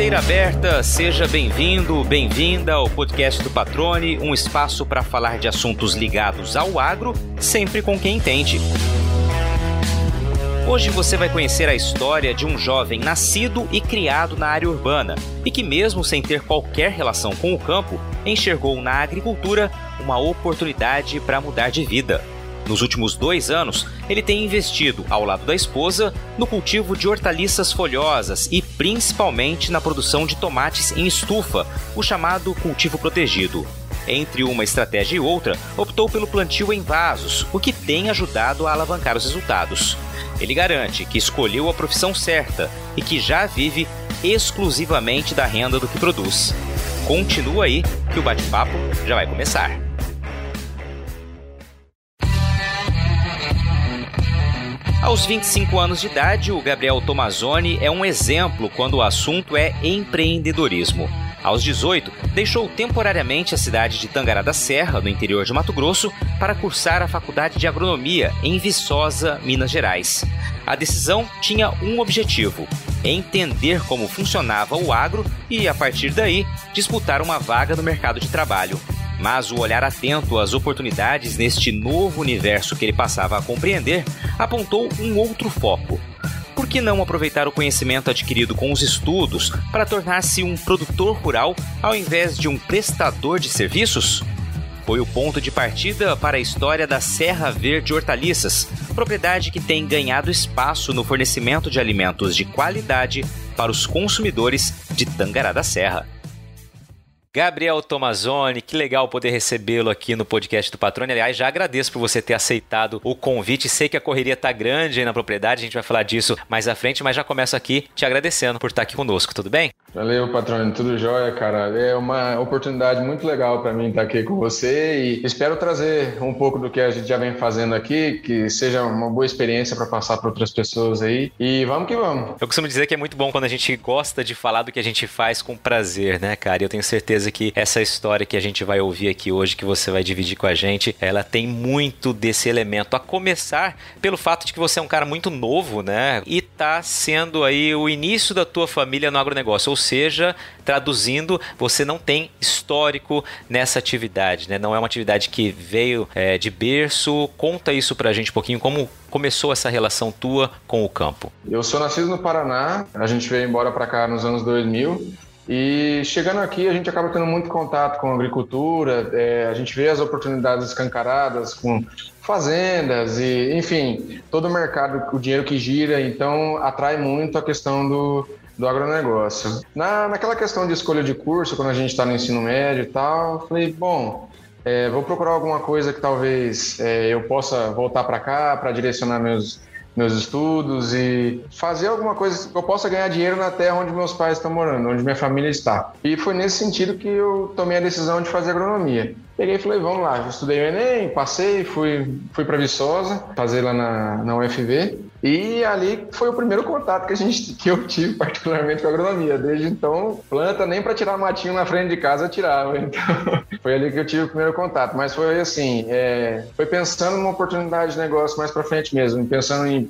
Porteira aberta, seja bem-vindo, bem-vinda ao podcast do Patrone, um espaço para falar de assuntos ligados ao agro, sempre com quem entende. Hoje você vai conhecer a história de um jovem nascido e criado na área urbana e que, mesmo sem ter qualquer relação com o campo, enxergou na agricultura uma oportunidade para mudar de vida. Nos últimos dois anos, ele tem investido, ao lado da esposa, no cultivo de hortaliças folhosas e principalmente na produção de tomates em estufa, o chamado cultivo protegido. Entre uma estratégia e outra, optou pelo plantio em vasos, o que tem ajudado a alavancar os resultados. Ele garante que escolheu a profissão certa e que já vive exclusivamente da renda do que produz. Continua aí que o bate-papo já vai começar. Aos 25 anos de idade, o Gabriel Tomazoni é um exemplo quando o assunto é empreendedorismo. Aos 18, deixou temporariamente a cidade de Tangará da Serra, no interior de Mato Grosso, para cursar a Faculdade de Agronomia em Viçosa, Minas Gerais. A decisão tinha um objetivo: entender como funcionava o agro e, a partir daí, disputar uma vaga no mercado de trabalho. Mas o olhar atento às oportunidades neste novo universo que ele passava a compreender apontou um outro foco. Por que não aproveitar o conhecimento adquirido com os estudos para tornar-se um produtor rural ao invés de um prestador de serviços? Foi o ponto de partida para a história da Serra Verde Hortaliças, propriedade que tem ganhado espaço no fornecimento de alimentos de qualidade para os consumidores de Tangará da Serra. Gabriel Tomazoni, que legal poder recebê-lo aqui no podcast do Patrone. Aliás, já agradeço por você ter aceitado o convite. Sei que a correria está grande aí na propriedade, a gente vai falar disso mais à frente, mas já começo aqui te agradecendo por estar aqui conosco, tudo bem? Valeu, Patrone, tudo jóia, cara. É uma oportunidade muito legal para mim estar aqui com você e espero trazer um pouco do que a gente já vem fazendo aqui, que seja uma boa experiência para passar para outras pessoas aí. E vamos que vamos. Eu costumo dizer que é muito bom quando a gente gosta de falar do que a gente faz com prazer, né, cara? E eu tenho certeza certeza que essa história que a gente vai ouvir aqui hoje, que você vai dividir com a gente, ela tem muito desse elemento. A começar pelo fato de que você é um cara muito novo, né? E tá sendo aí o início da tua família no agronegócio. Ou seja, traduzindo, você não tem histórico nessa atividade, né? Não é uma atividade que veio é, de berço. Conta isso pra gente um pouquinho, como começou essa relação tua com o campo? Eu sou nascido no Paraná, a gente veio embora para cá nos anos 2000 e chegando aqui, a gente acaba tendo muito contato com a agricultura, é, a gente vê as oportunidades escancaradas com fazendas e, enfim, todo o mercado, o dinheiro que gira, então atrai muito a questão do, do agronegócio. Na, naquela questão de escolha de curso, quando a gente está no ensino médio e tal, falei, bom, é, vou procurar alguma coisa que talvez é, eu possa voltar para cá para direcionar meus, meus estudos e fazer alguma coisa que eu possa ganhar dinheiro na terra onde meus pais estão morando, onde minha família está. E foi nesse sentido que eu tomei a decisão de fazer agronomia. Peguei e falei, vamos lá, eu estudei o Enem, passei, fui, fui para Viçosa, fazer lá na, na UFV. E ali foi o primeiro contato que, a gente, que eu tive, particularmente com a agronomia. Desde então, planta nem para tirar matinho na frente de casa eu tirava. Então, foi ali que eu tive o primeiro contato. Mas foi assim, é, foi pensando numa oportunidade de negócio mais para frente mesmo, pensando em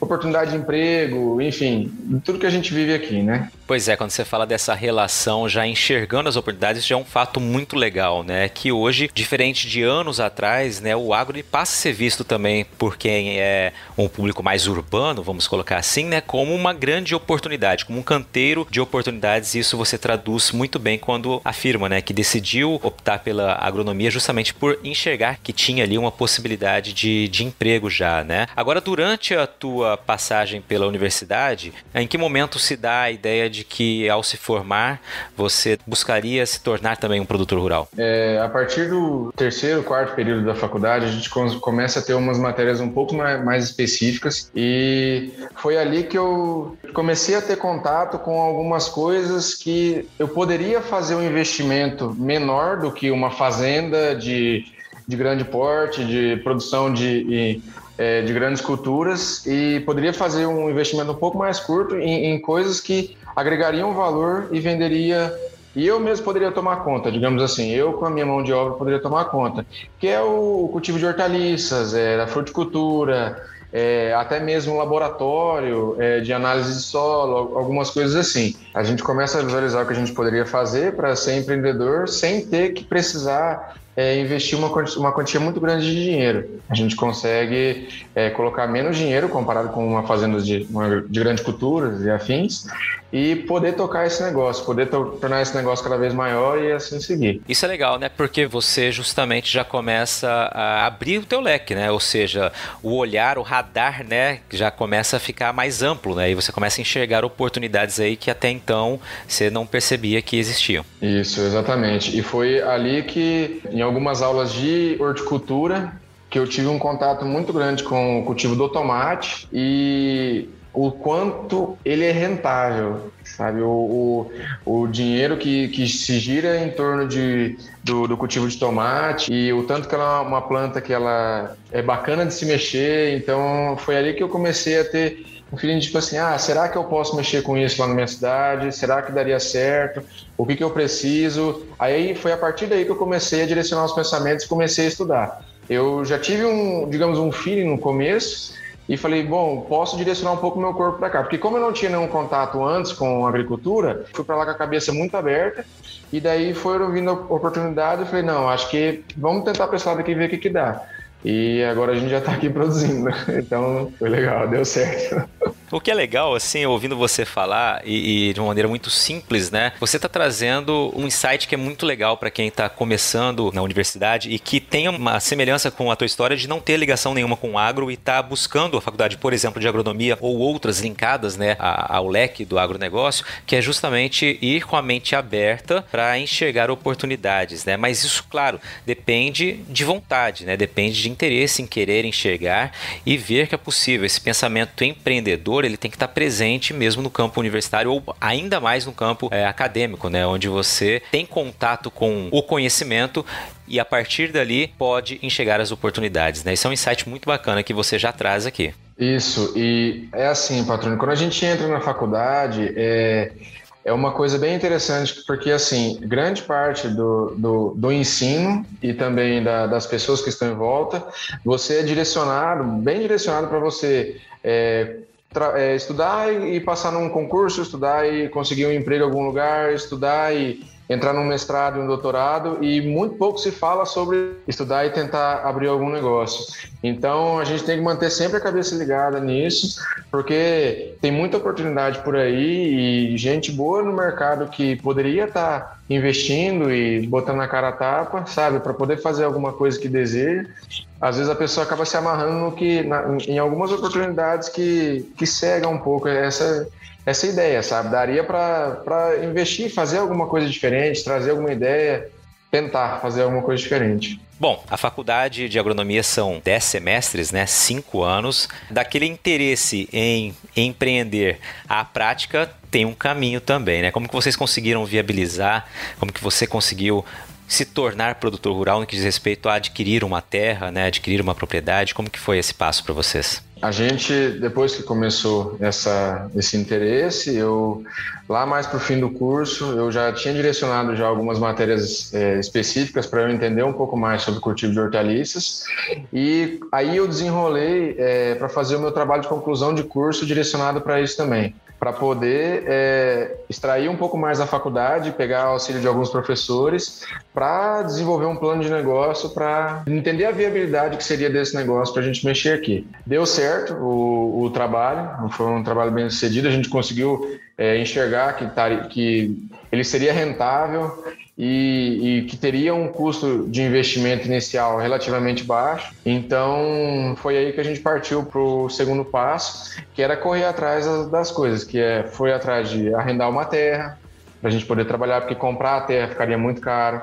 oportunidade de emprego, enfim, tudo que a gente vive aqui, né? Pois é, quando você fala dessa relação, já enxergando as oportunidades, já é um fato muito legal, né? Que hoje, diferente de anos atrás, né, o agro passa a ser visto também por quem é um público mais urbano, vamos colocar assim, né, como uma grande oportunidade, como um canteiro de oportunidades. Isso você traduz muito bem quando afirma, né, que decidiu optar pela agronomia justamente por enxergar que tinha ali uma possibilidade de, de emprego já, né? Agora, durante a tua passagem pela universidade, em que momento se dá a ideia de de que ao se formar você buscaria se tornar também um produtor rural? É, a partir do terceiro, quarto período da faculdade, a gente começa a ter umas matérias um pouco mais específicas e foi ali que eu comecei a ter contato com algumas coisas que eu poderia fazer um investimento menor do que uma fazenda de, de grande porte, de produção de é, de grandes culturas e poderia fazer um investimento um pouco mais curto em, em coisas que agregariam valor e venderia e eu mesmo poderia tomar conta, digamos assim, eu com a minha mão de obra poderia tomar conta, que é o cultivo de hortaliças, é, a fruticultura, é, até mesmo laboratório é, de análise de solo, algumas coisas assim. A gente começa a visualizar o que a gente poderia fazer para ser empreendedor sem ter que precisar é, investir uma, uma quantia muito grande de dinheiro. A gente consegue é, colocar menos dinheiro comparado com uma fazenda de, uma, de grande culturas e afins e poder tocar esse negócio, poder to tornar esse negócio cada vez maior e assim seguir. Isso é legal, né? Porque você justamente já começa a abrir o teu leque, né? Ou seja, o olhar, o radar, né, já começa a ficar mais amplo, né? E você começa a enxergar oportunidades aí que até então você não percebia que existiam. Isso, exatamente. E foi ali que em algumas aulas de horticultura que eu tive um contato muito grande com o cultivo do tomate e o quanto ele é rentável, sabe? O, o, o dinheiro que, que se gira em torno de, do, do, cultivo de tomate e o tanto que ela é uma planta que ela é bacana de se mexer. Então, foi ali que eu comecei a ter um feeling tipo assim, ah, será que eu posso mexer com isso lá na minha cidade? Será que daria certo? O que, que eu preciso? Aí foi a partir daí que eu comecei a direcionar os pensamentos e comecei a estudar. Eu já tive um, digamos, um feeling no começo e falei, bom, posso direcionar um pouco meu corpo para cá, porque como eu não tinha nenhum contato antes com agricultura, fui para lá com a cabeça muito aberta e daí foram vindo oportunidade e falei, não, acho que vamos tentar para esse lado e ver o que que dá. E agora a gente já está aqui produzindo. Então foi legal, deu certo. O que é legal, assim, ouvindo você falar e, e de uma maneira muito simples, né? Você está trazendo um insight que é muito legal para quem está começando na universidade e que tem uma semelhança com a tua história de não ter ligação nenhuma com o agro e está buscando a faculdade, por exemplo, de agronomia ou outras linkadas, né, ao leque do agronegócio, que é justamente ir com a mente aberta para enxergar oportunidades, né? Mas isso, claro, depende de vontade, né? Depende de interesse em querer enxergar e ver que é possível. Esse pensamento empreendedor ele tem que estar presente mesmo no campo universitário ou ainda mais no campo é, acadêmico, né? Onde você tem contato com o conhecimento e a partir dali pode enxergar as oportunidades, né? Isso é um insight muito bacana que você já traz aqui. Isso, e é assim, patrônio, quando a gente entra na faculdade, é, é uma coisa bem interessante, porque, assim, grande parte do, do, do ensino e também da, das pessoas que estão em volta, você é direcionado, bem direcionado para você é, é, estudar e, passar num concurso, estudar e conseguir um emprego em algum lugar, estudar e entrar num mestrado um doutorado e muito pouco se fala sobre estudar e tentar abrir algum negócio. Então a gente tem que manter sempre a cabeça ligada nisso, porque tem muita oportunidade por aí e gente boa no mercado que poderia estar investindo e botando na cara a tapa, sabe, para poder fazer alguma coisa que deseja. Às vezes a pessoa acaba se amarrando no que, na, em algumas oportunidades que, que cega um pouco essa essa ideia, sabe? Daria para investir, fazer alguma coisa diferente, trazer alguma ideia, tentar fazer alguma coisa diferente. Bom, a faculdade de agronomia são 10 semestres, né? 5 anos. Daquele interesse em empreender à prática tem um caminho também, né? Como que vocês conseguiram viabilizar? Como que você conseguiu se tornar produtor rural no que diz respeito a adquirir uma terra, né? Adquirir uma propriedade? Como que foi esse passo para vocês? A gente, depois que começou essa, esse interesse, eu lá mais para o fim do curso, eu já tinha direcionado já algumas matérias é, específicas para eu entender um pouco mais sobre o cultivo de hortaliças. E aí eu desenrolei é, para fazer o meu trabalho de conclusão de curso direcionado para isso também para poder é, extrair um pouco mais da faculdade, pegar auxílio de alguns professores, para desenvolver um plano de negócio, para entender a viabilidade que seria desse negócio para a gente mexer aqui. Deu certo o, o, trabalho, foi um trabalho bem sucedido, a gente conseguiu é, enxergar que, que ele seria rentável e, e, que teria um custo de investimento inicial relativamente baixo. Então, foi aí que a gente partiu para o segundo passo, que era correr atrás das coisas, que é, foi atrás de arrendar uma terra, para a gente poder trabalhar, porque comprar a terra ficaria muito caro.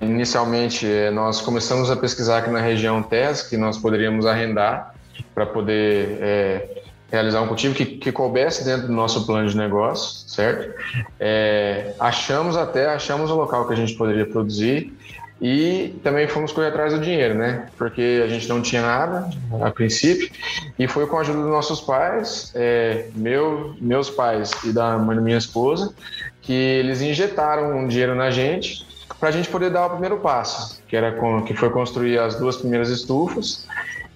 Inicialmente, eh, nós começamos a pesquisar aqui na região terras que nós poderíamos arrendar para poder é, realizar um cultivo que, que coubesse dentro do nosso plano de negócio, certo? É, achamos até, achamos o local que a gente poderia produzir e também fomos correr atrás do dinheiro, né? Porque a gente não tinha nada a princípio e foi com a ajuda dos nossos pais, é, meu, meus pais e da mãe da minha esposa, que eles injetaram um dinheiro na gente para a gente poder dar o primeiro passo, que era com, que foi construir as duas primeiras estufas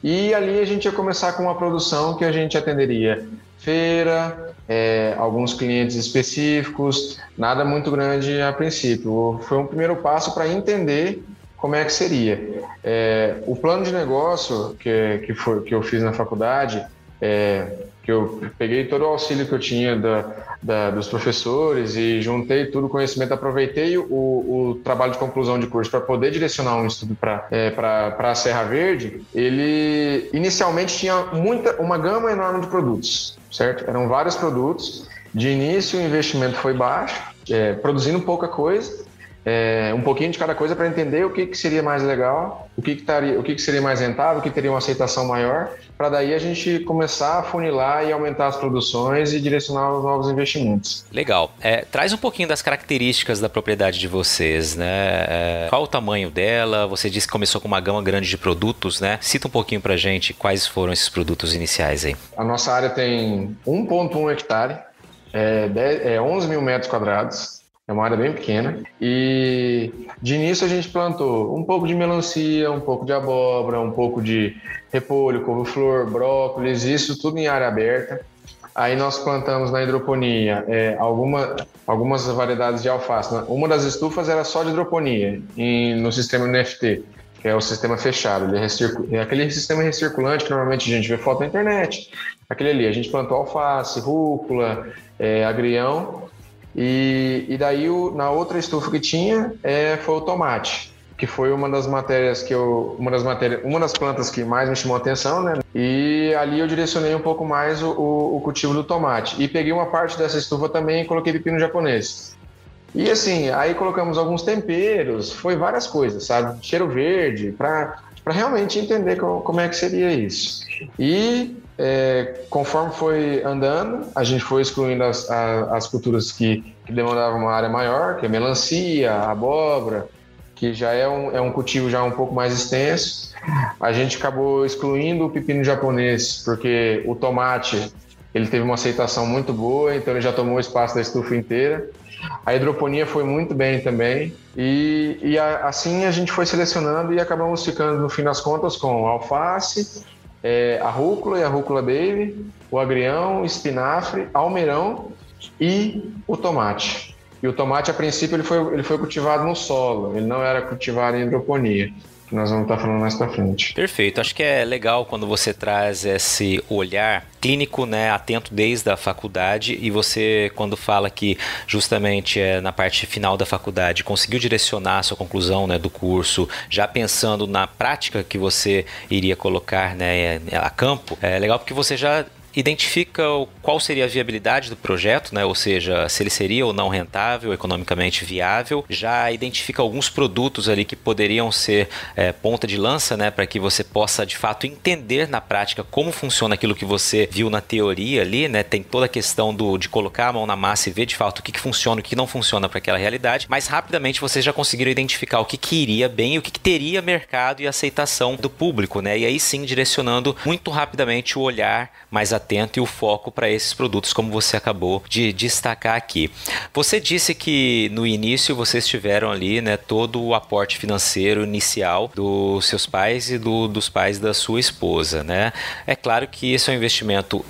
E ali a gente ia começar com uma produção que a gente atenderia feira, é, alguns clientes específicos, nada muito grande a princípio. Foi um primeiro passo para entender como é que seria. É, o plano de negócio que, que, foi, que eu fiz na faculdade, é, que eu peguei todo o auxílio que eu tinha da, da, dos professores e juntei todo o conhecimento, aproveitei o, o trabalho de conclusão de curso para poder direcionar um estudo para é, a Serra Verde, ele inicialmente tinha muita, uma gama enorme de produtos, certo? Eram vários produtos. De início, o investimento foi baixo, é, produzindo pouca coisa, é, um pouquinho de cada coisa para entender o que, que seria mais legal, o que, que, taria, o que, que seria mais rentável, o que teria uma aceitação maior, para daí a gente começar a funilar e aumentar as produções e direcionar os novos investimentos. Legal. É, traz um pouquinho das características da propriedade de vocês, né? É, qual o tamanho dela? Você disse que começou com uma gama grande de produtos, né? Cita um pouquinho para gente quais foram esses produtos iniciais aí. A nossa área tem 1,1 hectare, é, 10, é 11 mil metros quadrados. É uma área bem pequena. E de início a gente plantou um pouco de melancia, um pouco de abóbora, um pouco de repolho, couve-flor, brócolis, isso tudo em área aberta. Aí nós plantamos na hidroponia é, alguma, algumas variedades de alface. Uma das estufas era só de hidroponia, em, no sistema NFT, que é o sistema fechado. Ele é, é aquele sistema recirculante que normalmente a gente vê foto na internet. Aquele ali, a gente plantou alface, rúcula, é, agrião e, e daí o, na outra estufa que tinha é, foi o tomate, que foi uma das matérias que eu, uma das matérias, uma das plantas que mais me chamou a atenção, né? E ali eu direcionei um pouco mais o, o, o cultivo do tomate e peguei uma parte dessa estufa também e coloquei pepino japonês. E assim, aí colocamos alguns temperos, foi várias coisas, sabe? Cheiro verde, para realmente entender como, como é que seria isso. E é, conforme foi andando, a gente foi excluindo as, as culturas que, que, demandavam uma área maior, que é melancia, abóbora, que já é um, é um cultivo já um pouco mais extenso. A gente acabou excluindo o pepino japonês, porque o tomate ele teve uma aceitação muito boa, então ele já tomou o espaço da estufa inteira. A hidroponia foi muito bem também. E, e a, assim a gente foi selecionando e acabamos ficando, no fim das contas, com alface, é, a rúcula e a rúcula baby, o agrião, espinafre, almeirão e o tomate. E o tomate, a princípio, ele foi, ele foi cultivado no solo, ele não era cultivado em hidroponia que nós vamos estar falando mais para frente. Perfeito. Acho que é legal quando você traz esse olhar clínico, né, atento desde a faculdade e você quando fala que justamente é na parte final da faculdade conseguiu direcionar a sua conclusão, né, do curso, já pensando na prática que você iria colocar, né, a campo. É legal porque você já identifica qual seria a viabilidade do projeto, né? ou seja, se ele seria ou não rentável, economicamente viável, já identifica alguns produtos ali que poderiam ser é, ponta de lança né? para que você possa de fato entender na prática como funciona aquilo que você viu na teoria ali, né? tem toda a questão do, de colocar a mão na massa e ver de fato o que, que funciona e o que não funciona para aquela realidade, mas rapidamente vocês já conseguiram identificar o que, que iria bem e o que, que teria mercado e aceitação do público, né? e aí sim direcionando muito rapidamente o olhar mais atento atento e o foco para esses produtos, como você acabou de destacar aqui. Você disse que no início vocês tiveram ali né, todo o aporte financeiro inicial dos seus pais e do, dos pais da sua esposa. Né? É claro que esse é um investimento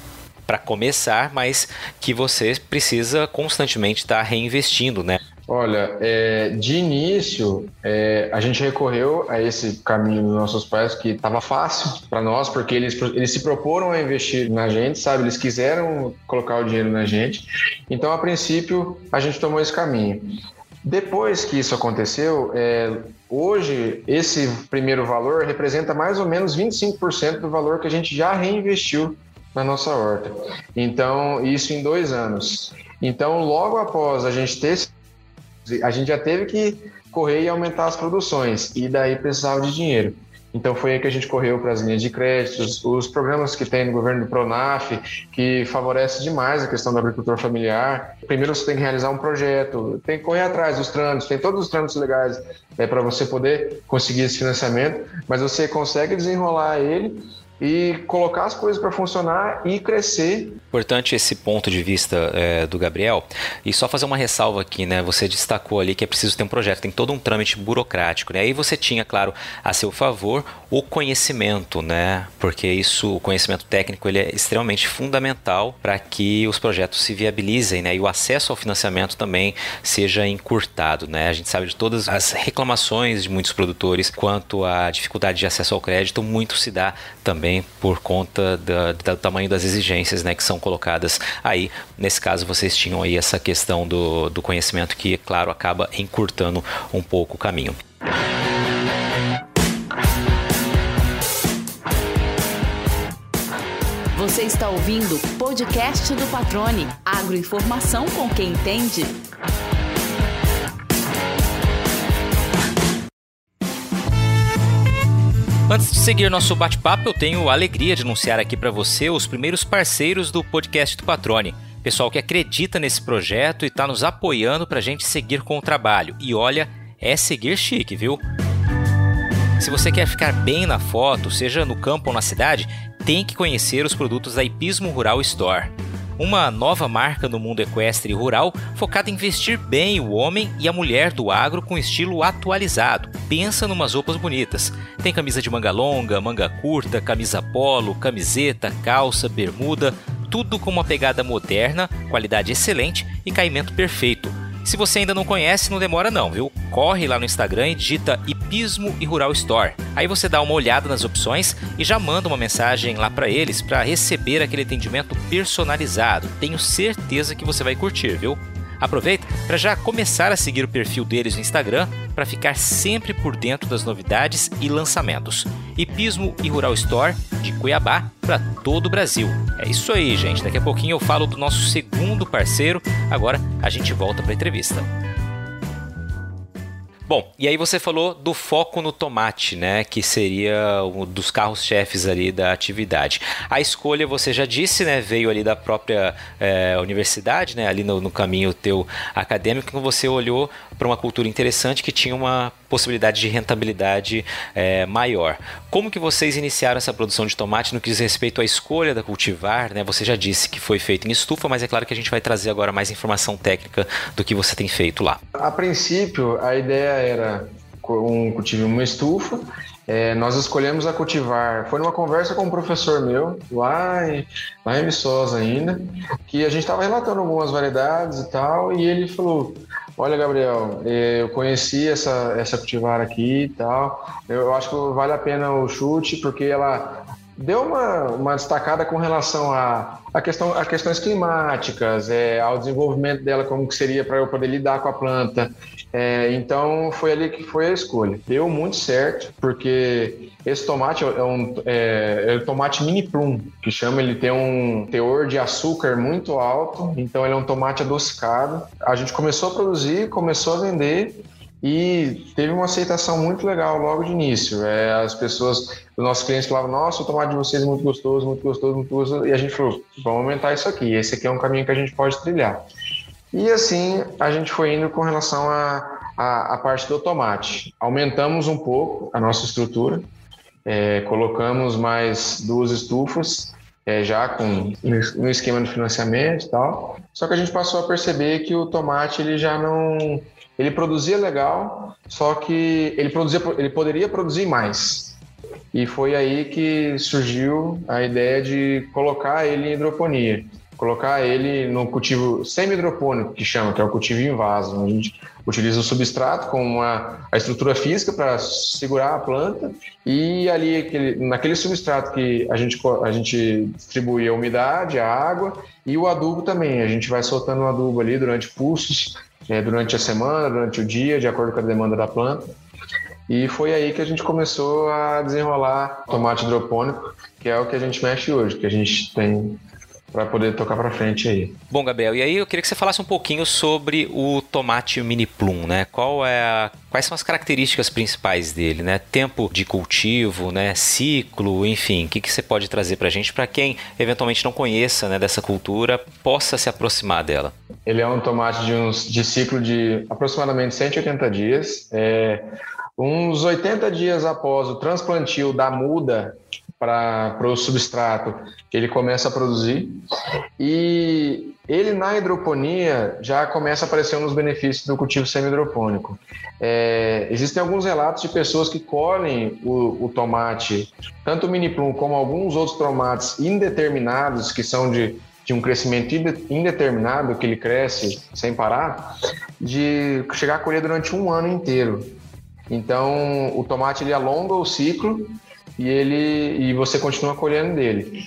para começar, mas que você precisa constantemente estar tá reinvestindo, né? Olha, é, de início, é, a gente recorreu a esse caminho dos nossos pais, que estava fácil para nós, porque eles, eles se proporam a investir na gente, sabe? Eles quiseram colocar o dinheiro na gente. Então, a princípio, a gente tomou esse caminho. Depois que isso aconteceu, é, hoje esse primeiro valor representa mais ou menos 25% do valor que a gente já reinvestiu na nossa horta. Então, isso em dois anos. Então, logo após a gente ter a gente já teve que correr e aumentar as produções, e daí precisava de dinheiro. Então foi aí que a gente correu para as linhas de créditos, os programas que tem no governo do Pronaf, que favorece demais a questão do agricultor familiar. Primeiro você tem que realizar um projeto, tem que correr atrás dos trâmites, tem todos os trâmites legais é, para você poder conseguir esse financiamento, mas você consegue desenrolar ele e colocar as coisas para funcionar e crescer. Importante esse ponto de vista é, do Gabriel. E só fazer uma ressalva aqui, né? Você destacou ali que é preciso ter um projeto, tem todo um trâmite burocrático, né? Aí você tinha, claro, a seu favor o conhecimento, né? Porque isso, o conhecimento técnico, ele é extremamente fundamental para que os projetos se viabilizem, né? E o acesso ao financiamento também seja encurtado, né? A gente sabe de todas as reclamações de muitos produtores quanto à dificuldade de acesso ao crédito, muito se dá também por conta da, do tamanho das exigências, né? Que são colocadas aí. Nesse caso, vocês tinham aí essa questão do, do conhecimento que, claro, acaba encurtando um pouco o caminho. Você está ouvindo o podcast do Patrone. Agroinformação com quem entende. Antes de seguir nosso bate-papo, eu tenho a alegria de anunciar aqui para você os primeiros parceiros do podcast do Patrone. Pessoal que acredita nesse projeto e está nos apoiando para a gente seguir com o trabalho. E olha, é seguir chique, viu? Se você quer ficar bem na foto, seja no campo ou na cidade, tem que conhecer os produtos da Ipismo Rural Store. Uma nova marca no mundo equestre e rural focada em vestir bem o homem e a mulher do agro com estilo atualizado. Pensa numas roupas bonitas. Tem camisa de manga longa, manga curta, camisa polo, camiseta, calça, bermuda, tudo com uma pegada moderna, qualidade excelente e caimento perfeito se você ainda não conhece, não demora não, viu? Corre lá no Instagram e digita Hipismo e Rural Store. Aí você dá uma olhada nas opções e já manda uma mensagem lá para eles para receber aquele atendimento personalizado. Tenho certeza que você vai curtir, viu? Aproveita para já começar a seguir o perfil deles no Instagram para ficar sempre por dentro das novidades e lançamentos. Hipismo e Rural Store de Cuiabá para todo o Brasil. É isso aí, gente. Daqui a pouquinho eu falo do nosso segundo parceiro. Agora a gente volta para a entrevista. Bom, e aí você falou do foco no tomate, né? Que seria um dos carros-chefes ali da atividade. A escolha, você já disse, né? Veio ali da própria é, universidade, né? Ali no, no caminho teu acadêmico, que você olhou para uma cultura interessante que tinha uma possibilidade de rentabilidade é, maior. Como que vocês iniciaram essa produção de tomate no que diz respeito à escolha da cultivar? Né? Você já disse que foi feito em estufa, mas é claro que a gente vai trazer agora mais informação técnica do que você tem feito lá. A princípio, a ideia era um cultivo uma estufa. É, nós escolhemos a cultivar. Foi numa conversa com um professor meu, lá em, lá em Viçosa ainda, que a gente estava relatando algumas variedades e tal, e ele falou: Olha, Gabriel, eh, eu conheci essa, essa cultivar aqui e tal. Eu acho que vale a pena o chute, porque ela deu uma, uma destacada com relação a, a, questão, a questões climáticas, é, ao desenvolvimento dela, como que seria para eu poder lidar com a planta. É, então, foi ali que foi a escolha. Deu muito certo, porque esse tomate é um é, é tomate mini plum, que chama, ele tem um teor de açúcar muito alto, então ele é um tomate adocicado. A gente começou a produzir, começou a vender e teve uma aceitação muito legal logo de início. É, as pessoas, os nossos clientes falavam, nossa, o tomate de vocês é muito gostoso, muito gostoso, muito gostoso, e a gente falou, vamos aumentar isso aqui, esse aqui é um caminho que a gente pode trilhar. E assim a gente foi indo com relação à a, a, a, parte do tomate. Aumentamos um pouco a nossa estrutura, é, colocamos mais duas estufas, é, já com no esquema de financiamento e tal. Só que a gente passou a perceber que o tomate ele já não ele produzia legal, só que ele produzia ele poderia produzir mais. E foi aí que surgiu a ideia de colocar ele em hidroponia colocar ele no cultivo semi-hidropônico, que chama, que é o cultivo em vaso. A gente utiliza o substrato com uma, a estrutura física para segurar a planta e ali aquele, naquele substrato que a gente, a gente distribui a umidade, a água e o adubo também. A gente vai soltando o adubo ali durante pulsos, é, durante a semana, durante o dia, de acordo com a demanda da planta. E foi aí que a gente começou a desenrolar tomate hidropônico, que é o que a gente mexe hoje, que a gente tem para poder tocar para frente aí. Bom, Gabriel, e aí eu queria que você falasse um pouquinho sobre o tomate mini plum, né? Qual é a, quais são as características principais dele, né? Tempo de cultivo, né? Ciclo, enfim, o que, que você pode trazer para a gente para quem eventualmente não conheça né, dessa cultura possa se aproximar dela? Ele é um tomate de, uns, de ciclo de aproximadamente 180 dias. É, uns 80 dias após o transplantio da muda para o substrato, ele começa a produzir. E ele na hidroponia já começa a aparecer nos benefícios do cultivo semi-hidropônico. É, existem alguns relatos de pessoas que colhem o, o, tomate, tanto o mini plum como alguns outros tomates indeterminados, que são de, de um crescimento indeterminado, que ele cresce sem parar, de chegar a colher durante um ano inteiro. Então, o tomate ele alonga o ciclo e ele e você continua colhendo dele.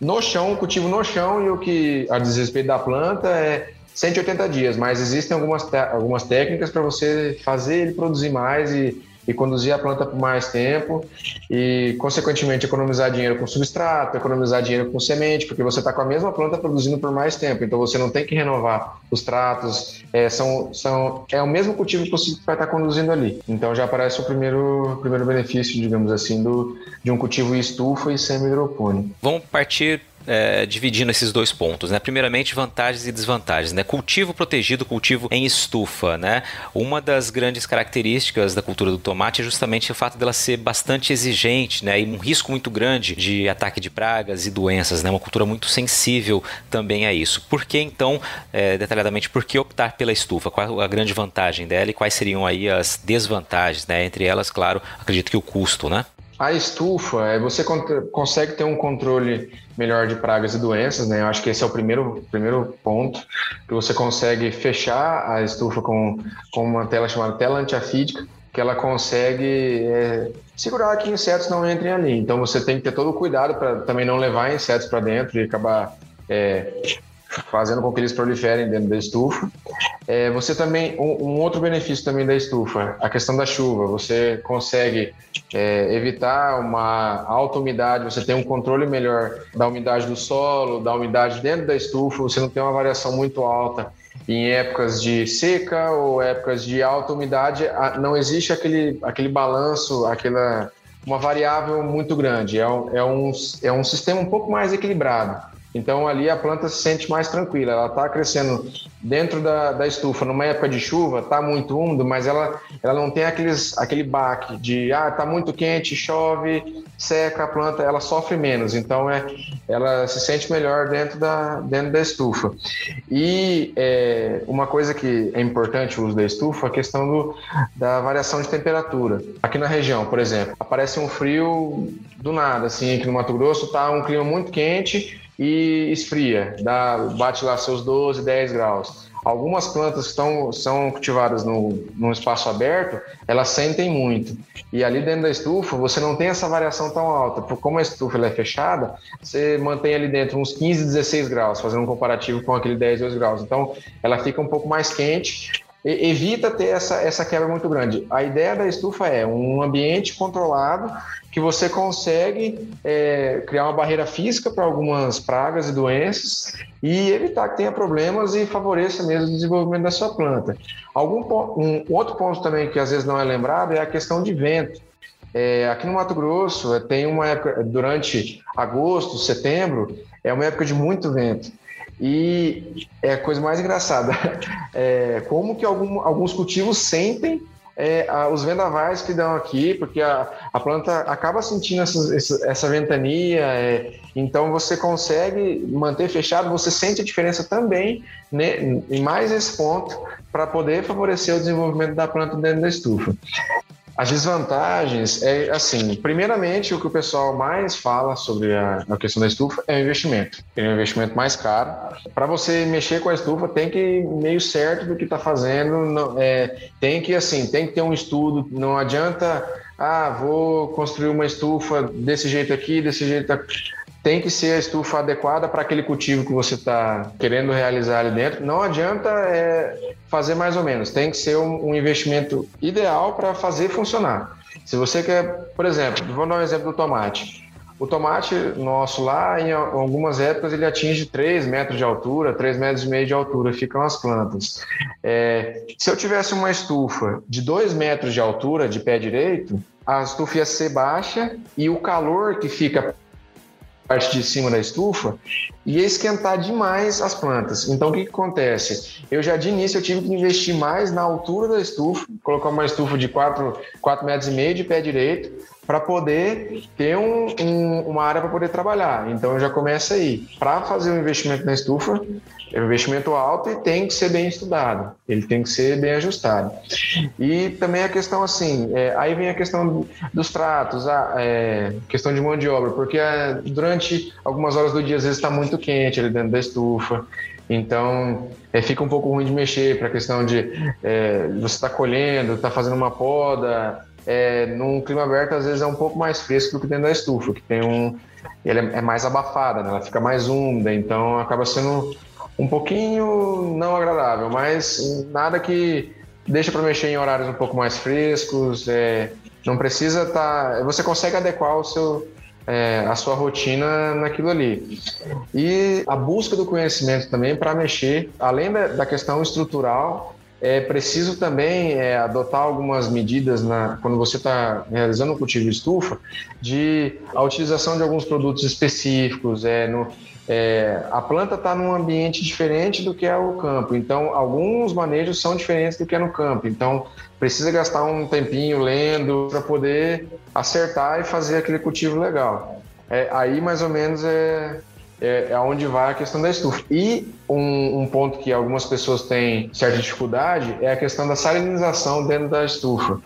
No chão, cultivo no chão e o que a desrespeito da planta é 180 dias, mas existem algumas, algumas técnicas para você fazer ele produzir mais e e conduzir a planta por mais tempo e, consequentemente, economizar dinheiro com substrato, economizar dinheiro com semente, porque você está com a mesma planta produzindo por mais tempo, então você não tem que renovar os tratos, é, são, são, é o mesmo cultivo que você vai estar tá conduzindo ali. Então já aparece o primeiro, primeiro benefício, digamos assim, do, de um cultivo estufa e semi-hidropônico. Vamos partir é, dividindo esses dois pontos, né? Primeiramente, vantagens e desvantagens, né? Cultivo protegido, cultivo em estufa, né? Uma das grandes características da cultura do tomate é justamente o fato dela ser bastante exigente, né? E um risco muito grande de ataque de pragas e doenças, né? Uma cultura muito sensível também a isso. Por que então, é, detalhadamente, por que optar pela estufa? Qual a grande vantagem dela e quais seriam aí as desvantagens, né? Entre elas, claro, acredito que o custo, né? A estufa, é, você consegue ter um controle melhor de pragas e doenças, né? Eu acho que esse é o primeiro, primeiro ponto, que você consegue fechar a estufa com, com uma tela chamada tela antiafídica, que ela consegue é, segurar que insetos não entrem ali. Então você tem que ter todo o cuidado para também não levar insetos para dentro e acabar é, fazendo com que eles proliferem dentro da estufa. É, você também um, um, outro benefício também da estufa, a questão da chuva. Você consegue é, evitar uma alta umidade. Você tem um controle melhor da umidade do solo, da umidade dentro da estufa. Você não tem uma variação muito alta em épocas de seca ou épocas de alta umidade. Não existe aquele aquele balanço, aquela uma variável muito grande. É um, é um, é um sistema um pouco mais equilibrado. Então ali a planta se sente mais tranquila. Ela está crescendo dentro da, da estufa numa época de chuva, está muito úmido, mas ela, ela não tem aqueles, aquele baque de ah, está muito quente, chove, seca a planta, ela sofre menos. Então é, ela se sente melhor dentro da, dentro da estufa. E é, uma coisa que é importante o uso da estufa, a questão do, da variação de temperatura. Aqui na região, por exemplo, aparece um frio do nada, assim, aqui no Mato Grosso está um clima muito quente e esfria, dá, bate lá seus 12, 10 graus. Algumas plantas que são cultivadas no, num espaço aberto, elas sentem muito. E ali dentro da estufa, você não tem essa variação tão alta. Porque como a estufa é fechada, você mantém ali dentro uns 15, 16 graus, fazendo um comparativo com aquele 10, 12 graus. Então, ela fica um pouco mais quente evita ter essa, essa quebra muito grande. A ideia da estufa é um ambiente controlado que você consegue é, criar uma barreira física para algumas pragas e doenças e evitar que tenha problemas e favoreça mesmo o desenvolvimento da sua planta. Algum um outro ponto também que às vezes não é lembrado é a questão de vento. É, aqui no Mato Grosso tem uma época durante agosto, setembro é uma época de muito vento. E é a coisa mais engraçada, é, como que algum, alguns cultivos sentem é, os vendavais que dão aqui, porque a, a planta acaba sentindo essa, essa, essa ventania, é, então você consegue manter fechado, você sente a diferença também né, em mais esse ponto para poder favorecer o desenvolvimento da planta dentro da estufa. As desvantagens é assim, primeiramente o que o pessoal mais fala sobre a, a questão da estufa é o investimento. É um investimento mais caro. Para você mexer com a estufa, tem que ir meio certo do que está fazendo. Não, é, tem que assim, tem que ter um estudo. Não adianta, ah, vou construir uma estufa desse jeito aqui, desse jeito aqui tem que ser a estufa adequada para aquele cultivo que você está querendo realizar ali dentro. Não adianta é, fazer mais ou menos, tem que ser um, um investimento ideal para fazer funcionar. Se você quer, por exemplo, vou dar um exemplo do tomate. O tomate nosso lá, em algumas épocas, ele atinge 3 metros de altura, 3 metros e meio de altura, ficam as plantas. É, se eu tivesse uma estufa de 2 metros de altura, de pé direito, a estufa ia ser baixa e o calor que fica parte de cima da estufa e esquentar demais as plantas. Então o que, que, acontece? Eu já de início eu tive que investir mais na altura da estufa, colocar uma estufa de 4, 4 metros e meio de pé direito para poder ter um, um, uma área para poder trabalhar. Então já começa aí. Para fazer um investimento na estufa, é um investimento alto e tem que ser bem estudado. Ele tem que ser bem ajustado. E também a questão assim, é, aí vem a questão dos tratos, a é, questão de mão de obra, porque é, durante algumas horas do dia às vezes está muito quente ali dentro da estufa. Então, é, fica um pouco ruim de mexer para a questão de é, você está colhendo, está fazendo uma poda, é, num clima aberto, às vezes é um pouco mais fresco do que dentro da estufa, que tem um. Ele é, é mais abafada, né? ela fica mais úmida, então acaba sendo um pouquinho não agradável, mas nada que deixa para mexer em horários um pouco mais frescos. É, não precisa estar. Tá, você consegue adequar o seu, é, a sua rotina naquilo ali. E a busca do conhecimento também para mexer, além da, da, questão estrutural, é preciso também é, adotar algumas medidas na, quando você está realizando o cultivo de estufa, de a utilização de alguns produtos específicos. É, no, é, a planta está num ambiente diferente do que é o campo, então alguns manejos são diferentes do que é no campo. Então precisa gastar um tempinho lendo para poder acertar e fazer aquele cultivo legal. É, aí mais ou menos é, é, é onde vai a questão da estufa. E um, um, ponto que algumas pessoas têm certa dificuldade é a questão da salinização dentro da estufa.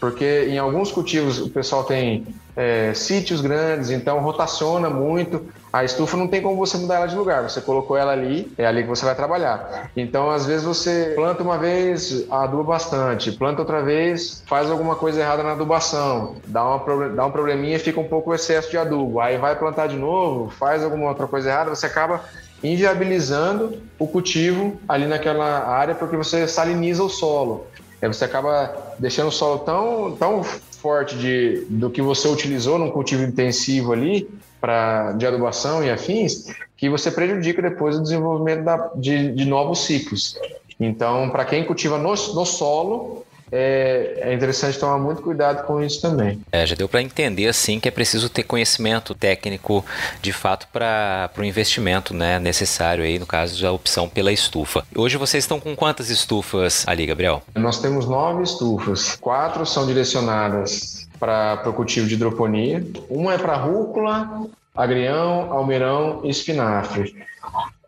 Porque em alguns cultivos o pessoal tem é, sítios grandes, então rotaciona muito. A estufa não tem como você mudar ela de lugar. Você colocou ela ali, é ali que você vai trabalhar. Então, às vezes, você planta uma vez, aduba bastante, planta outra vez, faz alguma coisa errada na adubação, dá, uma, dá um probleminha e fica um pouco o excesso de adubo. Aí vai plantar de novo, faz alguma outra coisa errada, você acaba inviabilizando o cultivo ali naquela área porque você saliniza o solo. Aí você acaba deixando o solo tão, tão forte de, do que você utilizou num cultivo intensivo ali, pra, de adubação e afins, que você prejudica depois o desenvolvimento da, de, de novos ciclos. Então, para quem cultiva no, no solo, é, é, interessante tomar muito cuidado com isso também. É, já deu para entender assim que é preciso ter conhecimento técnico de fato para o investimento né, necessário aí no caso da opção pela estufa. Hoje vocês estão com quantas estufas ali, Gabriel? Nós temos nove estufas, quatro são direcionadas para o cultivo de hidroponia, uma é para rúcula, agrião, almeirão e espinafre.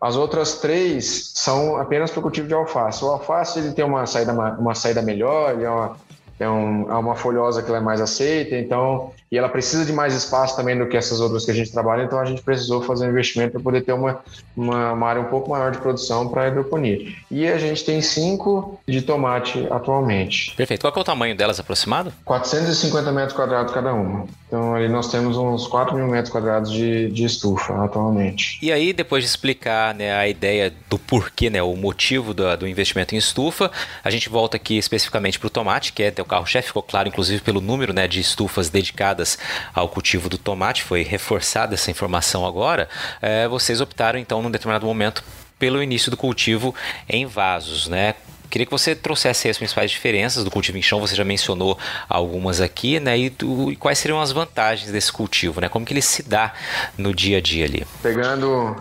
As outras três são apenas para o cultivo de alface. O alface ele tem uma saída, uma saída melhor, ele é uma, é, um, é uma folhosa que ela é mais aceita, então e ela precisa de mais espaço também do que essas outras que a gente trabalha, então a gente precisou fazer um investimento para poder ter uma, uma, uma, área um pouco maior de produção para a hidroponia. E a gente tem cinco de tomate atualmente. Perfeito. Qual é o tamanho delas aproximado? 450 metros quadrados cada uma. Então aí nós temos uns 4 mil metros quadrados de, de estufa atualmente. E aí, depois de explicar né, a ideia do porquê, né, o motivo do, do investimento em estufa, a gente volta aqui especificamente para o tomate, que é o carro-chefe, ficou claro inclusive pelo número né, de estufas dedicadas ao cultivo do tomate, foi reforçada essa informação agora, é, vocês optaram então num determinado momento pelo início do cultivo em vasos, né? Queria que você trouxesse as principais diferenças do cultivo em chão, você já mencionou algumas aqui, né? E, tu, e, quais seriam as vantagens desse cultivo, né? Como que ele se dá no dia a dia ali? Pegando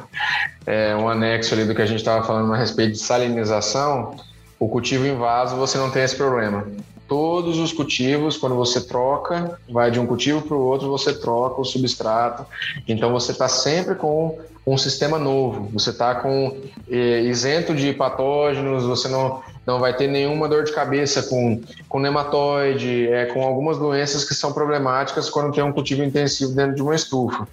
é, um anexo ali do que a gente estava falando a respeito de salinização, o cultivo em vaso você não tem esse problema todos os cultivos, quando você troca, vai de um cultivo para o outro, você troca o substrato. Então você está sempre com um sistema novo, você está com é, isento de patógenos, você não, não vai ter nenhuma dor de cabeça com, com nematóide, é, com algumas doenças que são problemáticas quando tem um cultivo intensivo dentro de uma estufa.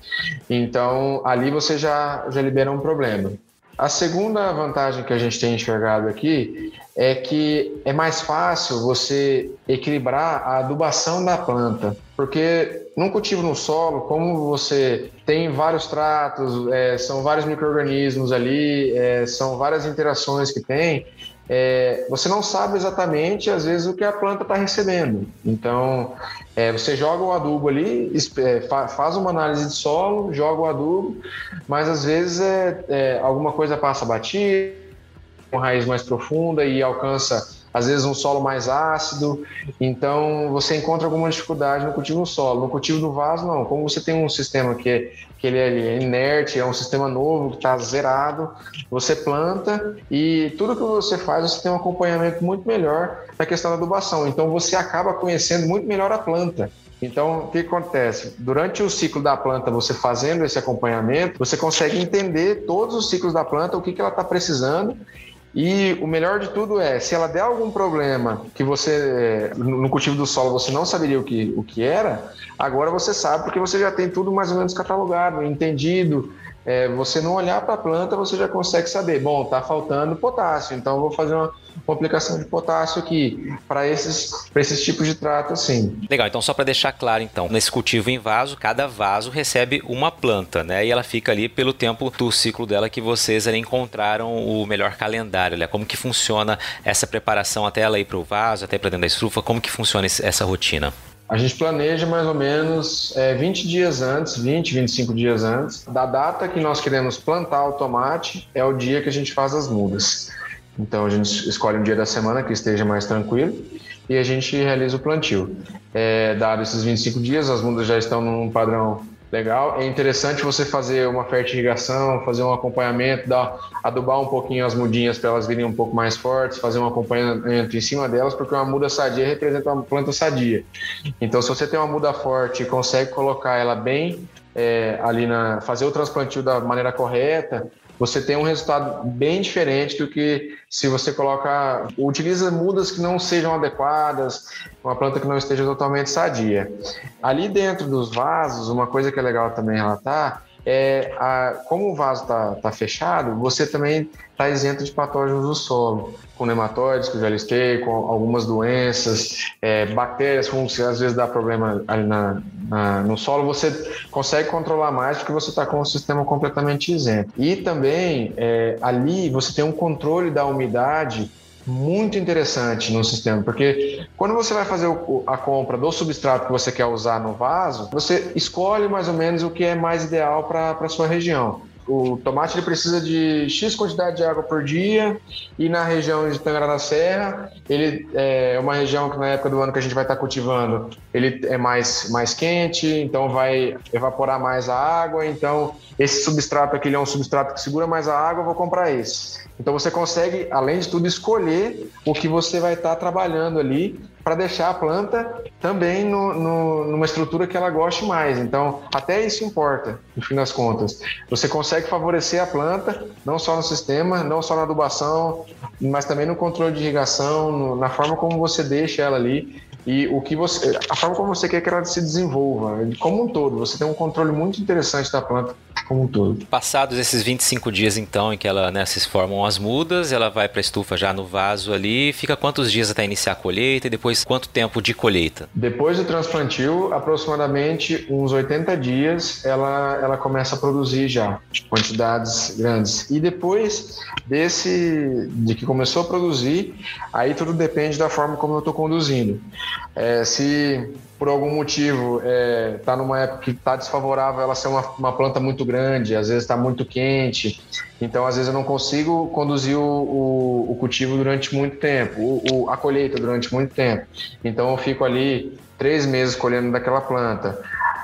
Então ali você já, já libera um problema. A segunda vantagem que a gente tem enxergado aqui é que é mais fácil você equilibrar a adubação da planta, porque num cultivo no solo, como você tem vários tratos, é, são vários micro-organismos ali, é, são várias interações que tem, é, você não sabe exatamente, às vezes, o que a planta está recebendo. Então, é, você joga o adubo ali, é, faz uma análise de solo, joga o adubo, mas às vezes é, é alguma coisa passa batida, uma raiz mais profunda e alcança às vezes um solo mais ácido, então você encontra alguma dificuldade no cultivo no solo. No cultivo do vaso, não. Como você tem um sistema que, é, que ele é inerte, é um sistema novo, que está zerado, você planta e tudo que você faz, você tem um acompanhamento muito melhor na questão da adubação. Então você acaba conhecendo muito melhor a planta. Então, o que acontece? Durante o ciclo da planta, você fazendo esse acompanhamento, você consegue entender todos os ciclos da planta, o que, que ela está precisando e o melhor de tudo é, se ela der algum problema que você, no cultivo do solo, você não saberia o que, o que era, agora você sabe porque você já tem tudo mais ou menos catalogado, entendido, é, você não olhar para a planta, você já consegue saber, bom, está faltando potássio, então vou fazer uma, uma aplicação de potássio aqui para esses, esses tipos de trato, assim. Legal, então só para deixar claro, então, nesse cultivo em vaso, cada vaso recebe uma planta, né? E ela fica ali pelo tempo do ciclo dela que vocês ali encontraram o melhor calendário, né? Como que funciona essa preparação até ela ir para o vaso, até para dentro da estufa, como que funciona essa rotina? A gente planeja mais ou menos é, 20 dias antes, 20, 25 dias antes, da data que nós queremos plantar o tomate, é o dia que a gente faz as mudas. Então a gente escolhe um dia da semana que esteja mais tranquilo e a gente realiza o plantio. É, dado esses 25 dias, as mudas já estão num padrão legal. É interessante você fazer uma fertirrigação, fazer um acompanhamento, dar, adubar um pouquinho as mudinhas para elas virem um pouco mais fortes, fazer um acompanhamento em cima delas, porque uma muda sadia representa uma planta sadia. Então, se você tem uma muda forte e consegue colocar ela bem é, ali na. fazer o transplantio da maneira correta, você tem um resultado bem diferente do que se você coloca, utiliza mudas que não sejam adequadas, uma planta que não esteja totalmente sadia. Ali dentro dos vasos, uma coisa que é legal também relatar é a, como o vaso está tá fechado, você também está isento de patógenos do solo, com nematóides, que eu já listei, com algumas doenças, é, bactérias, como às vezes dá problema ali na, na, no solo, você consegue controlar mais porque você está com o sistema completamente isento. E também é, ali você tem um controle da umidade muito interessante no sistema, porque quando você vai fazer o, a compra do substrato que você quer usar no vaso, você escolhe mais ou menos o que é mais ideal para a sua região o tomate ele precisa de X quantidade de água por dia. E na região de Tangará da Serra, ele é uma região que na época do ano que a gente vai estar cultivando, ele é mais, mais quente, então vai evaporar mais a água, então esse substrato aqui é um substrato que segura mais a água, eu vou comprar esse. Então você consegue, além de tudo, escolher o que você vai estar trabalhando ali para deixar a planta também no, no, numa estrutura que ela goste mais. Então, até isso importa, no fim das contas. Você consegue favorecer a planta, não só no sistema, não só na adubação, mas também no controle de irrigação, no, na forma como você deixa ela ali e o que você, a forma como você quer que ela se desenvolva, como um todo. Você tem um controle muito interessante da planta como um todo. Passados esses 25 dias, então, em que ela né, se formam as mudas, ela vai para a estufa já no vaso ali. Fica quantos dias até iniciar a colheita e depois quanto tempo de colheita? Depois do transplantio, aproximadamente uns 80 dias, ela, ela começa a produzir já quantidades grandes. E depois desse, de que começou a produzir, aí tudo depende da forma como eu estou conduzindo. É, se por algum motivo está é, tá numa época que está desfavorável ela ser uma, uma, planta muito grande, às vezes está muito quente, então às vezes eu não consigo conduzir o, o, o cultivo durante muito tempo, o, a colheita durante muito tempo. Então eu fico ali três meses colhendo daquela planta.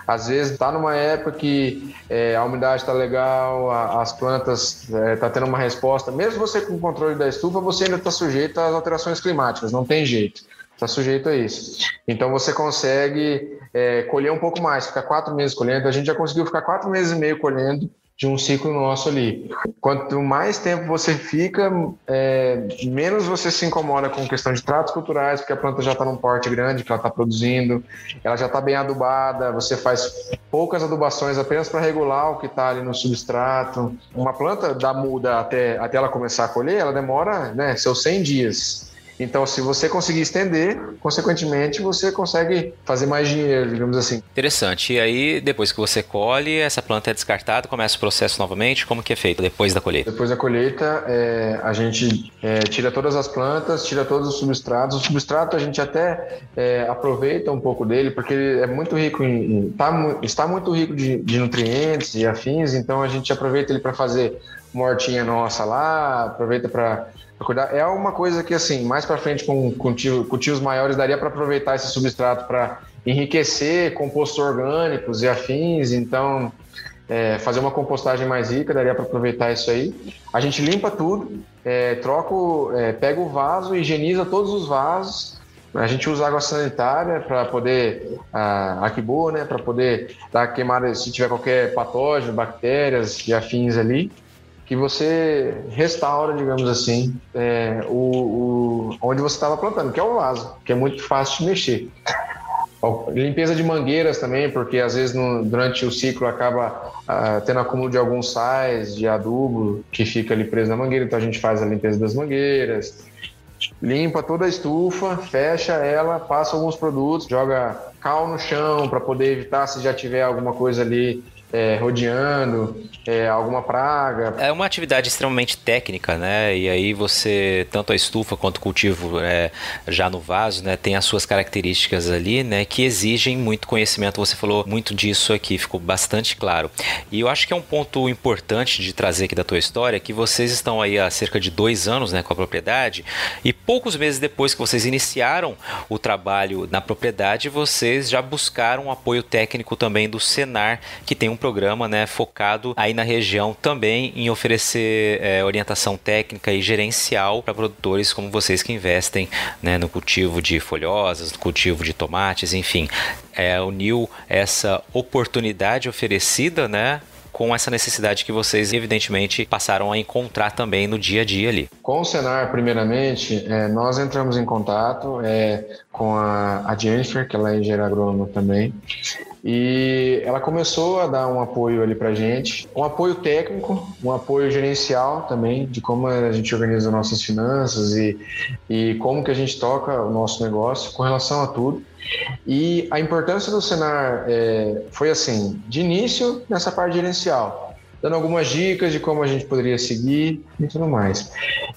Às vezes está numa época que é, a umidade está legal, a, as plantas estão é, tá tendo uma resposta. Mesmo você com controle da estufa, você ainda está sujeito às alterações climáticas, não tem jeito está sujeito a isso. Então você consegue é, colher um pouco mais, ficar quatro meses colhendo. A gente já conseguiu ficar quatro meses e meio colhendo de um ciclo nosso ali. Quanto mais tempo você fica, é, menos você se incomoda com questão de tratos culturais, porque a planta já está num porte grande que ela está produzindo, ela já está bem adubada, você faz poucas adubações apenas para regular o que está ali no substrato. Uma planta da muda até, até ela começar a colher, ela demora né, seus 100 dias. Então, se você conseguir estender, consequentemente, você consegue fazer mais dinheiro, digamos assim. Interessante. E aí, depois que você colhe, essa planta é descartada, começa o processo novamente. Como que é feito depois da colheita? Depois da colheita, é, a gente é, tira todas as plantas, tira todos os substratos. O substrato a gente até é, aproveita um pouco dele, porque ele é muito rico em, em tá, está muito rico de, de nutrientes e afins, então a gente aproveita ele para fazer uma hortinha nossa lá, aproveita para cuidar. É uma coisa que, assim, mais para frente com cultivo, cultivos maiores, daria para aproveitar esse substrato para enriquecer compostos orgânicos e afins. Então, é, fazer uma compostagem mais rica, daria para aproveitar isso aí. A gente limpa tudo, é, troca, é, pega o vaso, higieniza todos os vasos. A gente usa água sanitária para poder, a Akibu, né, para poder dar queimada se tiver qualquer patógeno, bactérias e afins ali que você restaura, digamos assim, é, o, o, onde você estava plantando, que é o vaso, que é muito fácil de mexer. Limpeza de mangueiras também, porque às vezes no, durante o ciclo acaba ah, tendo acúmulo de alguns sais, de adubo que fica ali preso na mangueira, então a gente faz a limpeza das mangueiras, limpa toda a estufa, fecha ela, passa alguns produtos, joga cal no chão para poder evitar se já tiver alguma coisa ali é, rodeando, é, alguma praga. É uma atividade extremamente técnica, né? E aí você, tanto a estufa quanto o cultivo é, já no vaso, né, tem as suas características ali, né, que exigem muito conhecimento. Você falou muito disso aqui, ficou bastante claro. E eu acho que é um ponto importante de trazer aqui da tua história, que vocês estão aí há cerca de dois anos, né, com a propriedade, e poucos meses depois que vocês iniciaram o trabalho na propriedade, vocês já buscaram um apoio técnico também do Senar, que tem um programa né, focado aí na região também em oferecer é, orientação técnica e gerencial para produtores como vocês que investem né, no cultivo de folhosas, no cultivo de tomates, enfim. É, uniu essa oportunidade oferecida né, com essa necessidade que vocês, evidentemente, passaram a encontrar também no dia a dia ali. Com o Senar, primeiramente, é, nós entramos em contato é, com a, a Jennifer, que ela é engenheira agrônoma também, e ela começou a dar um apoio ali para gente, um apoio técnico, um apoio gerencial também, de como a gente organiza nossas finanças e, e como que a gente toca o nosso negócio com relação a tudo. E a importância do Senar é, foi assim, de início nessa parte gerencial, dando algumas dicas de como a gente poderia seguir e tudo mais.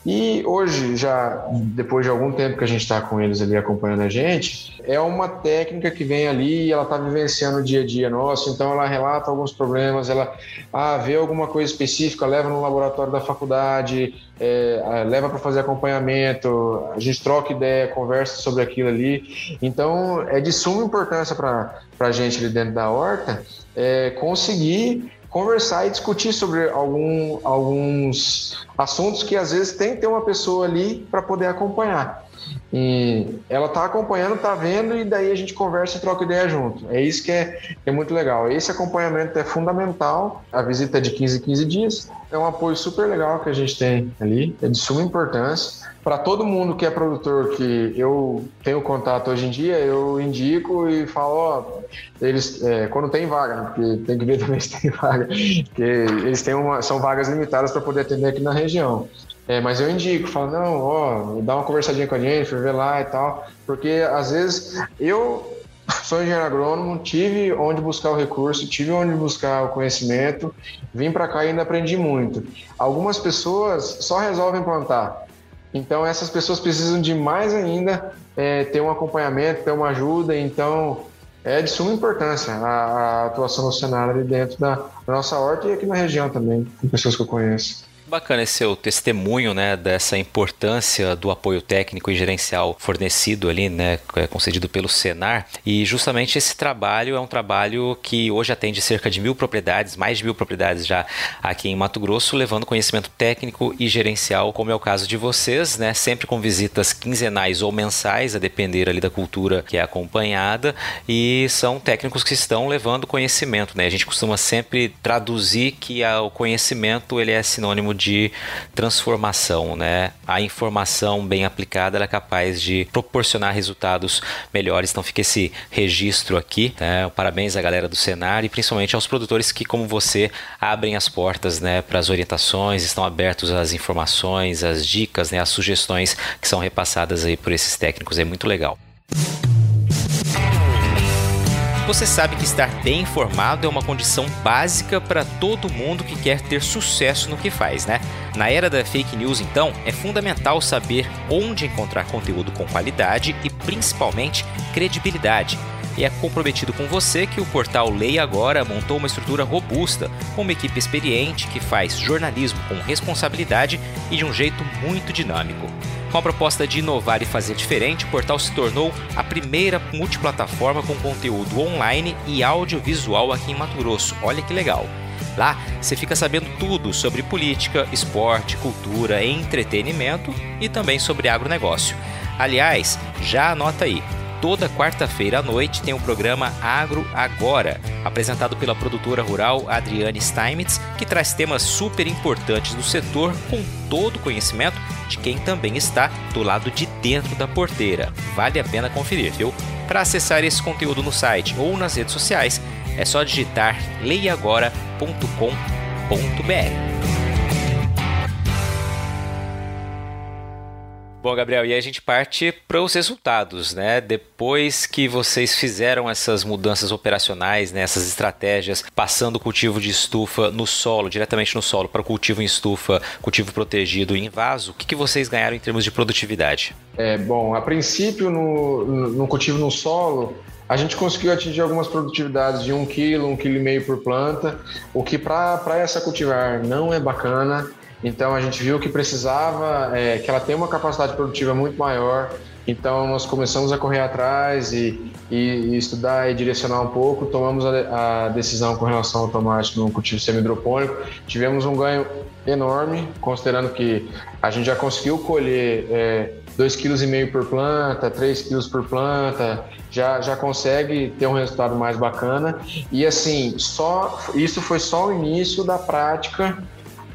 E hoje, já depois de algum tempo que a gente está com eles ali acompanhando a gente, é uma técnica que vem ali e ela está vivenciando o dia a dia nosso, então ela relata alguns problemas, ela ah, vê alguma coisa específica, leva no laboratório da faculdade, é, leva para fazer acompanhamento, a gente troca ideia, conversa sobre aquilo ali. Então, é de suma importância para a gente ali dentro da horta é, conseguir conversar e discutir sobre algum, alguns assuntos que às vezes tem que ter uma pessoa ali para poder acompanhar. E ela está acompanhando, está vendo, e daí a gente conversa e troca ideia junto. É isso que é, é muito legal. Esse acompanhamento é fundamental. A visita é de 15 em 15 dias. É um apoio super legal que a gente tem ali, é de suma importância. Para todo mundo que é produtor que eu tenho contato hoje em dia, eu indico e falo, ó, eles, é, quando tem vaga, né? porque tem que ver também se tem vaga, porque eles têm uma, são vagas limitadas para poder atender aqui na região. É, mas eu indico, falo, não, ó, dá uma conversadinha com a Jennifer, vê lá e tal, porque às vezes eu sou engenheiro agrônomo, tive onde buscar o recurso, tive onde buscar o conhecimento, vim para cá e ainda aprendi muito. Algumas pessoas só resolvem plantar, então essas pessoas precisam de mais ainda é, ter um acompanhamento, ter uma ajuda, então é de suma importância a, a atuação do cenário ali dentro da, da nossa horta e aqui na região também, com pessoas que eu conheço bacana esse seu testemunho, né, dessa importância do apoio técnico e gerencial fornecido ali, né, é concedido pelo Senar. E justamente esse trabalho é um trabalho que hoje atende cerca de mil propriedades, mais de mil propriedades já aqui em Mato Grosso, levando conhecimento técnico e gerencial, como é o caso de vocês, né, sempre com visitas quinzenais ou mensais, a depender ali da cultura que é acompanhada, e são técnicos que estão levando conhecimento, né. A gente costuma sempre traduzir que o conhecimento ele é sinônimo de de transformação, né? A informação bem aplicada é capaz de proporcionar resultados melhores. Então fica esse registro aqui. Né? Parabéns à galera do Senar e principalmente aos produtores que, como você, abrem as portas, né, para as orientações, estão abertos às informações, às dicas, né, às sugestões que são repassadas aí por esses técnicos. É muito legal. Você sabe que estar bem informado é uma condição básica para todo mundo que quer ter sucesso no que faz, né? Na era da fake news, então, é fundamental saber onde encontrar conteúdo com qualidade e principalmente credibilidade. e é comprometido com você que o portal Leia Agora montou uma estrutura robusta, com uma equipe experiente que faz jornalismo com responsabilidade e de um jeito muito dinâmico. Com a proposta de inovar e fazer diferente, o portal se tornou a primeira multiplataforma com conteúdo online e audiovisual aqui em Mato Grosso. Olha que legal! Lá você fica sabendo tudo sobre política, esporte, cultura, entretenimento e também sobre agronegócio. Aliás, já anota aí. Toda quarta-feira à noite tem o programa Agro Agora, apresentado pela produtora rural Adriane Steinmetz, que traz temas super importantes do setor com todo o conhecimento de quem também está do lado de dentro da porteira. Vale a pena conferir, viu? Para acessar esse conteúdo no site ou nas redes sociais, é só digitar leiagora.com.br. Bom, Gabriel, e aí a gente parte para os resultados, né? Depois que vocês fizeram essas mudanças operacionais, né, essas estratégias, passando o cultivo de estufa no solo, diretamente no solo, para o cultivo em estufa, cultivo protegido em vaso, o que, que vocês ganharam em termos de produtividade? É, bom, a princípio, no, no cultivo no solo, a gente conseguiu atingir algumas produtividades de 1 kg, 1,5 kg por planta, o que para essa cultivar não é bacana. Então a gente viu que precisava, é, que ela tem uma capacidade produtiva muito maior. Então nós começamos a correr atrás e, e, e estudar e direcionar um pouco. Tomamos a, a, decisão com relação ao tomate no cultivo semi-hidropônico. Tivemos um ganho enorme, considerando que a gente já conseguiu colher é, 2,5 kg por planta, 3 kg por planta, já, já consegue ter um resultado mais bacana. E assim, só isso foi só o início da prática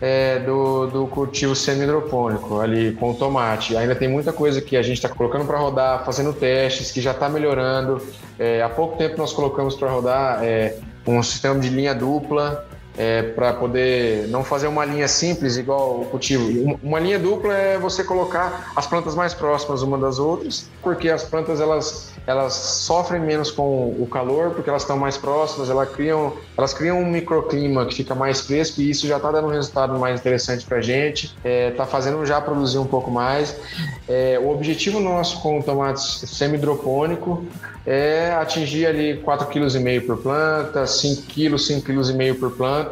é, do, do cultivo semi-hidropônico ali com o tomate. Ainda tem muita coisa que a gente está colocando para rodar, fazendo testes, que já está melhorando. É, há pouco tempo nós colocamos para rodar é, um sistema de linha dupla. É, para poder não fazer uma linha simples igual o cultivo. Uma linha dupla é você colocar as plantas mais próximas uma das outras, porque as plantas elas elas sofrem menos com o calor porque elas estão mais próximas, elas criam, elas criam um microclima que fica mais fresco e isso já está dando um resultado mais interessante para a gente, está é, tá fazendo já produzir um pouco mais. É, o objetivo nosso com o tomate semi-hidropônico é atingir ali 4,5 kg por planta, 5 kg, 5,5 kg por planta,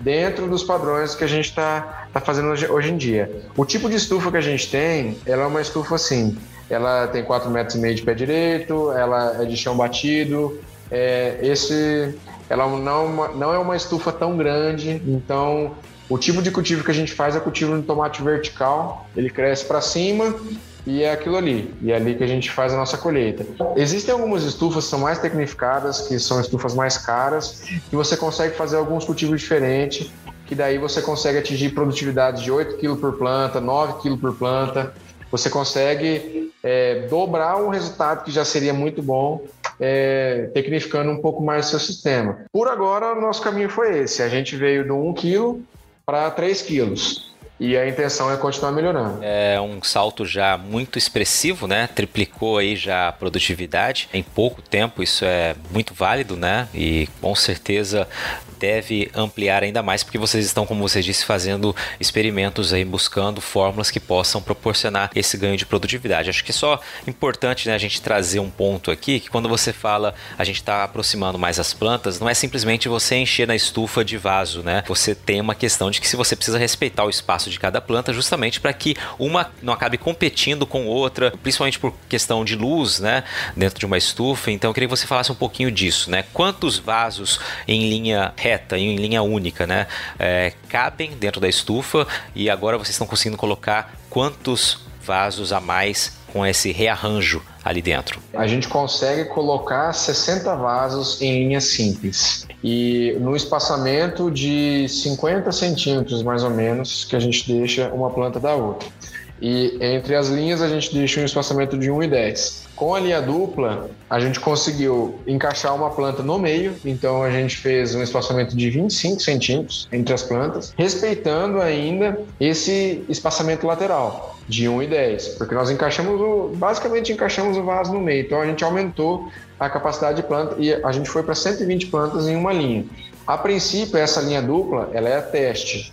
dentro dos padrões que a gente está tá fazendo hoje, hoje em dia. O tipo de estufa que a gente tem, ela é uma estufa assim, ela tem 4 metros e meio de pé direito, ela é de chão batido. É, esse, ela não, não é uma estufa tão grande, então o tipo de cultivo que a gente faz é cultivo de tomate vertical. Ele cresce para cima e é aquilo ali. E é ali que a gente faz a nossa colheita. Existem algumas estufas que são mais tecnificadas, que são estufas mais caras, que você consegue fazer alguns cultivos diferentes, que daí você consegue atingir produtividade de 8 kg por planta, 9 kg por planta. Você consegue é, dobrar um resultado que já seria muito bom, é, tecnificando um pouco mais o seu sistema. Por agora, o nosso caminho foi esse. A gente veio do 1 kg para 3 quilos. E a intenção é continuar melhorando. É um salto já muito expressivo, né? Triplicou aí já a produtividade em pouco tempo, isso é muito válido, né? E com certeza deve ampliar ainda mais, porque vocês estão, como você disse, fazendo experimentos aí, buscando fórmulas que possam proporcionar esse ganho de produtividade. Acho que é só importante né, a gente trazer um ponto aqui, que quando você fala a gente está aproximando mais as plantas, não é simplesmente você encher na estufa de vaso, né? Você tem uma questão de que se você precisa respeitar o espaço de cada planta, justamente para que uma não acabe competindo com outra, principalmente por questão de luz, né? Dentro de uma estufa. Então eu queria que você falasse um pouquinho disso, né? Quantos vasos em linha reta, em linha única, né? É, cabem dentro da estufa e agora vocês estão conseguindo colocar quantos vasos a mais com esse rearranjo ali dentro? A gente consegue colocar 60 vasos em linha simples e no espaçamento de 50 centímetros mais ou menos que a gente deixa uma planta da outra. E entre as linhas a gente deixa um espaçamento de 1,10. Com a linha dupla, a gente conseguiu encaixar uma planta no meio, então a gente fez um espaçamento de 25 centímetros entre as plantas, respeitando ainda esse espaçamento lateral de 1,10, porque nós encaixamos o, basicamente encaixamos o vaso no meio, então a gente aumentou a capacidade de planta e a gente foi para 120 plantas em uma linha. A princípio, essa linha dupla, ela é a teste,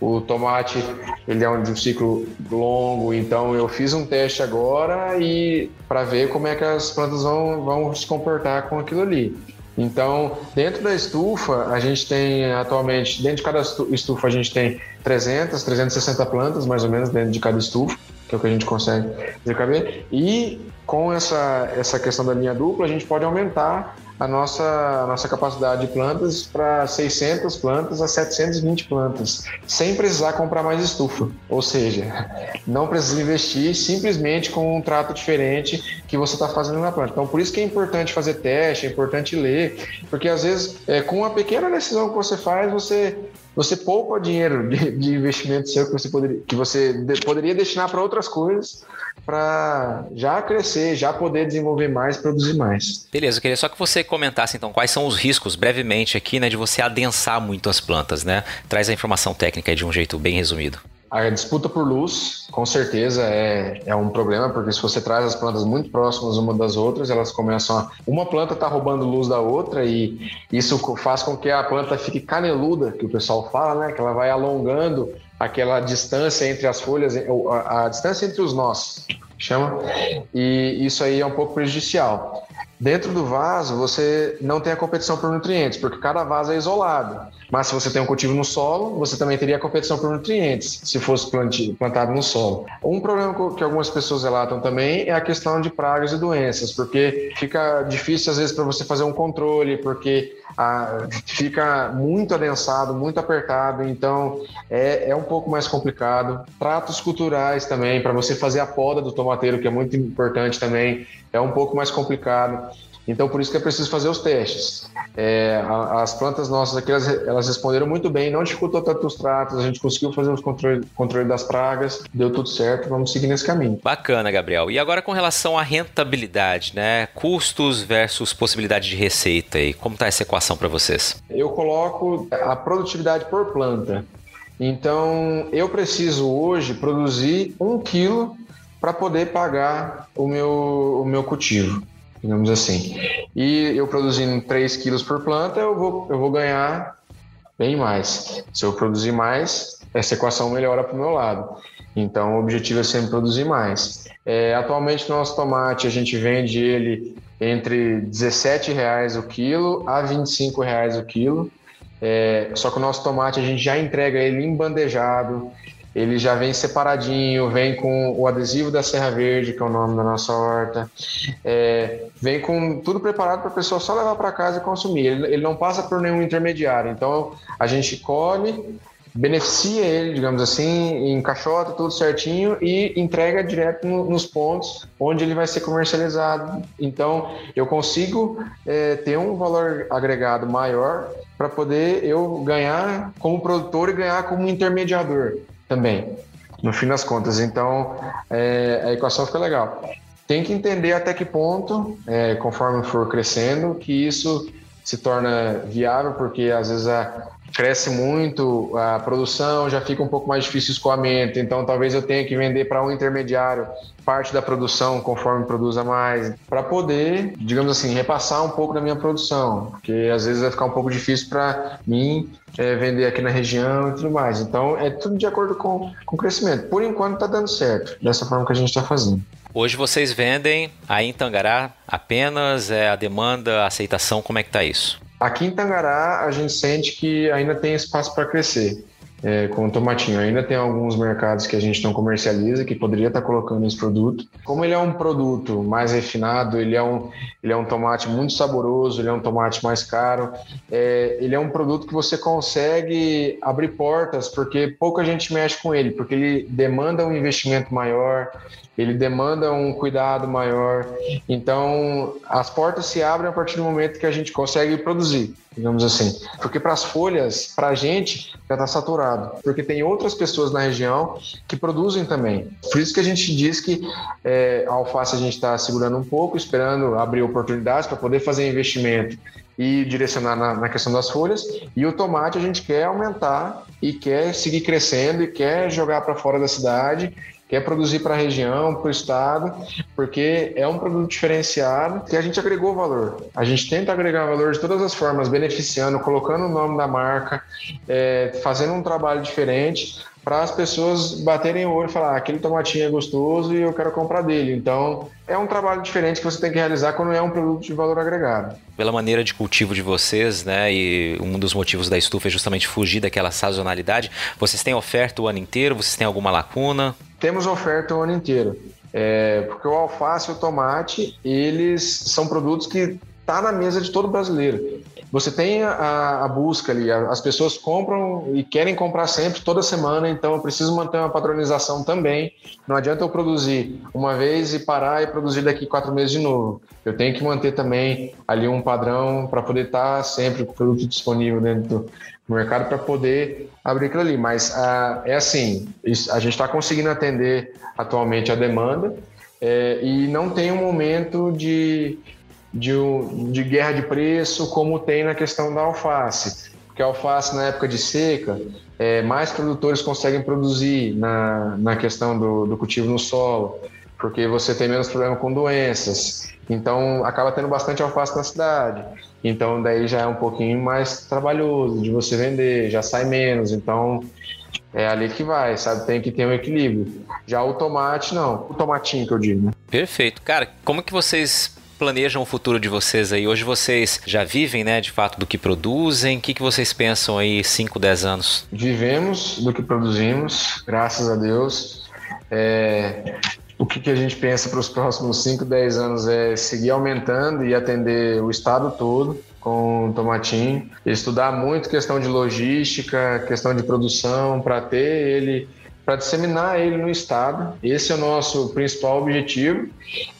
O tomate, ele é um de um ciclo longo, então eu fiz um teste agora e para ver como é que as plantas vão, vão se comportar com aquilo ali. Então, dentro da estufa, a gente tem atualmente, dentro de cada estufa, a gente tem 300, 360 plantas, mais ou menos, dentro de cada estufa, que é o que a gente consegue caber. E com essa, essa questão da linha dupla, a gente pode aumentar a nossa, a nossa capacidade de plantas para 600 plantas a 720 plantas, sem precisar comprar mais estufa. Ou seja, não precisa investir simplesmente com um trato diferente que você está fazendo na planta. Então, por isso que é importante fazer teste, é importante ler, porque às vezes, é, com uma pequena decisão que você faz, você você poupa dinheiro de, de investimento seu que você poderia, que você de, poderia destinar para outras coisas para já crescer, já poder desenvolver mais, produzir mais. Beleza, eu queria só que você comentasse então quais são os riscos brevemente aqui, né, de você adensar muito as plantas, né? Traz a informação técnica de um jeito bem resumido. A disputa por luz, com certeza, é, é um problema, porque se você traz as plantas muito próximas uma das outras, elas começam a. Uma planta está roubando luz da outra e isso faz com que a planta fique caneluda, que o pessoal fala, né? Que ela vai alongando aquela distância entre as folhas, a, a distância entre os nós, chama, e isso aí é um pouco prejudicial. Dentro do vaso, você não tem a competição por nutrientes, porque cada vaso é isolado. Mas se você tem um cultivo no solo, você também teria a competição por nutrientes, se fosse plantado no solo. Um problema que algumas pessoas relatam também é a questão de pragas e doenças, porque fica difícil às vezes para você fazer um controle, porque ah, fica muito adensado, muito apertado, então é, é um pouco mais complicado. Tratos culturais também, para você fazer a poda do tomateiro, que é muito importante também, é um pouco mais complicado. Então, por isso que é preciso fazer os testes. É, as plantas nossas aqui, elas, elas, responderam muito bem, não dificultou tanto os tratos, a gente conseguiu fazer os controle, controle das pragas, deu tudo certo, vamos seguir nesse caminho. Bacana, Gabriel. E agora com relação à rentabilidade, né? Custos versus possibilidade de receita, e como está essa equação para vocês? Eu coloco a produtividade por planta. Então, eu preciso hoje produzir um quilo para poder pagar o meu, o meu cultivo, digamos assim. E eu produzindo 3 quilos por planta, eu vou, eu vou ganhar bem mais. Se eu produzir mais, essa equação melhora para o meu lado. Então, o objetivo é sempre produzir mais. É, atualmente, nosso tomate, a gente vende ele entre R$17,00 o quilo a R$25,00 o quilo. É, só que o nosso tomate, a gente já entrega ele embandejado, ele já vem separadinho, vem com o adesivo da Serra Verde, que é o nome da nossa horta, é, vem com tudo preparado para a pessoa só levar para casa e consumir. Ele, ele, não passa por nenhum intermediário. Então a gente colhe, beneficia ele, digamos assim, encaixota tudo certinho e entrega direto no, nos pontos onde ele vai ser comercializado. Então eu consigo é, ter um valor agregado maior para poder eu ganhar como produtor e ganhar como intermediador também, no fim das contas. Então, é, a equação fica legal. Tem que entender até que ponto, é, conforme for crescendo, que isso se torna viável, porque às vezes a, cresce muito a produção, já fica um pouco mais difícil o escoamento, então talvez eu tenha que vender para um intermediário parte da produção conforme produza mais, para poder, digamos assim, repassar um pouco da minha produção, porque às vezes vai ficar um pouco difícil para mim é, vender aqui na região e tudo mais. Então é tudo de acordo com, com o crescimento. Por enquanto está dando certo, dessa forma que a gente está fazendo. Hoje vocês vendem aí em Tangará apenas é, a demanda, a aceitação, como é que está isso? Aqui em Tangará, a gente sente que ainda tem espaço para crescer é, com o tomatinho. Ainda tem alguns mercados que a gente não comercializa, que poderia estar tá colocando esse produto. Como ele é um produto mais refinado, ele é um, ele é um tomate muito saboroso, ele é um tomate mais caro, é, ele é um produto que você consegue abrir portas, porque pouca gente mexe com ele, porque ele demanda um investimento maior, ele demanda um cuidado maior. Então, as portas se abrem a partir do momento que a gente consegue produzir, digamos assim. Porque para as folhas, para a gente, já está saturado. Porque tem outras pessoas na região que produzem também. Por isso que a gente diz que é, a alface a gente está segurando um pouco, esperando abrir oportunidades para poder fazer investimento e direcionar na, na, questão das folhas. E o tomate a gente quer aumentar e quer seguir crescendo e quer jogar para fora da cidade quer produzir para a região, para o estado, porque é um produto diferenciado que a gente agregou valor. A gente tenta agregar valor de todas as formas, beneficiando, colocando o nome da marca, é, fazendo um trabalho diferente para as pessoas baterem o olho e falar: ah, aquele tomatinho é gostoso e eu quero comprar dele. Então, é um trabalho diferente que você tem que realizar quando é um produto de valor agregado. Pela maneira de cultivo de vocês, né, e um dos motivos da estufa é justamente fugir daquela sazonalidade, vocês têm oferta o ano inteiro? Vocês têm alguma lacuna? Temos oferta o ano inteiro. É, porque o alface e o tomate, eles são produtos que tá na mesa de todo brasileiro você tem a, a, busca ali, as pessoas compram e querem comprar sempre, toda semana, então eu preciso manter uma padronização também. Não adianta eu produzir uma vez e parar e produzir daqui quatro meses de novo. Eu tenho que manter também ali um padrão para poder estar tá sempre com o produto disponível dentro do mercado para poder abrir aquilo ali. Mas ah, é assim, a gente está conseguindo atender atualmente a demanda é, e não tem um momento de de, de guerra de preço como tem na questão da alface. Porque a alface, na época de seca, é, mais produtores conseguem produzir na, na questão do, do cultivo no solo, porque você tem menos problema com doenças. Então, acaba tendo bastante alface na cidade. Então, daí já é um pouquinho mais trabalhoso de você vender, já sai menos. Então, é ali que vai, sabe? Tem que ter um equilíbrio. Já o tomate, não. O tomatinho que eu digo, né? Perfeito. Cara, como que vocês planejam o futuro de vocês aí? Hoje vocês já vivem, né, de fato, do que produzem? O que, que vocês pensam aí 5, 10 anos? Vivemos do que produzimos, graças a Deus. É, o que, que a gente pensa para os próximos 5, 10 anos é seguir aumentando e atender o estado todo com o Tomatinho, estudar muito questão de logística, questão de produção, para ter ele para disseminar ele no estado. Esse é o nosso principal objetivo.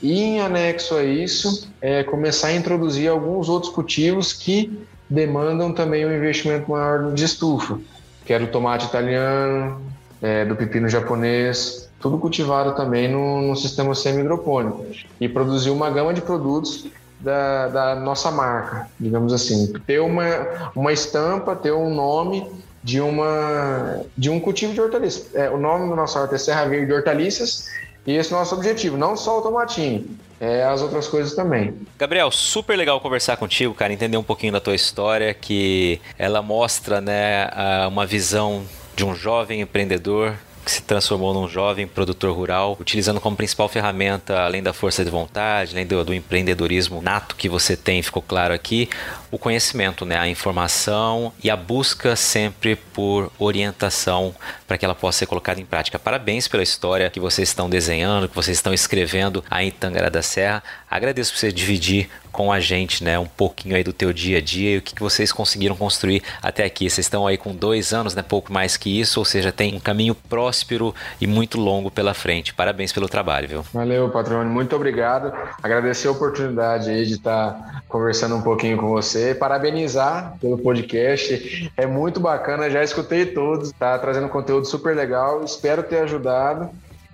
E em anexo a isso, é começar a introduzir alguns outros cultivos que demandam também um investimento maior de estufa, que era o tomate italiano, é, do pepino japonês, tudo cultivado também no, no sistema semi-hidropônico. E produzir uma gama de produtos da, da, nossa marca, digamos assim. Ter uma, uma estampa, ter um nome de uma de um cultivo de hortaliças. É, o nome do nosso horta é Serra Verde Hortaliças e esse é o nosso objetivo, não só o tomatinho, é as outras coisas também. Gabriel, super legal conversar contigo, cara, entender um pouquinho da tua história, que ela mostra, né, uma visão de um jovem empreendedor que se transformou num jovem produtor rural, utilizando como principal ferramenta, além da força de vontade, além do, do empreendedorismo nato que você tem, ficou claro aqui, o conhecimento, né, a informação e a busca sempre por orientação para que ela possa ser colocada em prática. Parabéns pela história que vocês estão desenhando, que vocês estão escrevendo aí em Tangará da Serra. Agradeço por você dividir com a gente, né, um pouquinho aí do teu dia a dia e o que, que vocês conseguiram construir até aqui. Vocês estão aí com dois anos, né, pouco mais que isso, ou seja, tem um caminho próspero e muito longo pela frente. Parabéns pelo trabalho, viu? Valeu, patrônio, muito obrigado. Agradecer a oportunidade aí de estar conversando um pouquinho com você, parabenizar pelo podcast. É muito bacana, já escutei todos, tá trazendo conteúdo super legal, espero ter ajudado.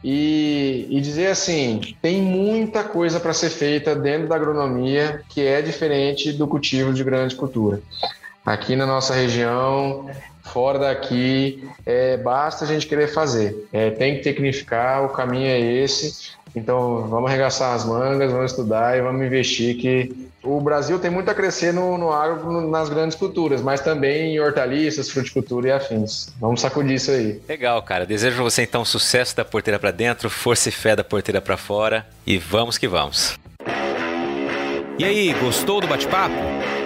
E, e dizer assim, tem muita coisa para ser feita dentro da agronomia que é diferente do cultivo de grande cultura. Aqui na nossa região, fora daqui, é, basta a gente querer fazer. É, tem que tecnificar, o caminho é esse. Então vamos arregaçar as mangas, vamos estudar e vamos investir que o Brasil tem muito a crescer no, no agro, nas grandes culturas, mas também em hortaliças, fruticultura e afins. Vamos sacudir isso aí. Legal, cara. Desejo você então sucesso da porteira para dentro, força e fé da porteira para fora e vamos que vamos. E aí, gostou do bate-papo?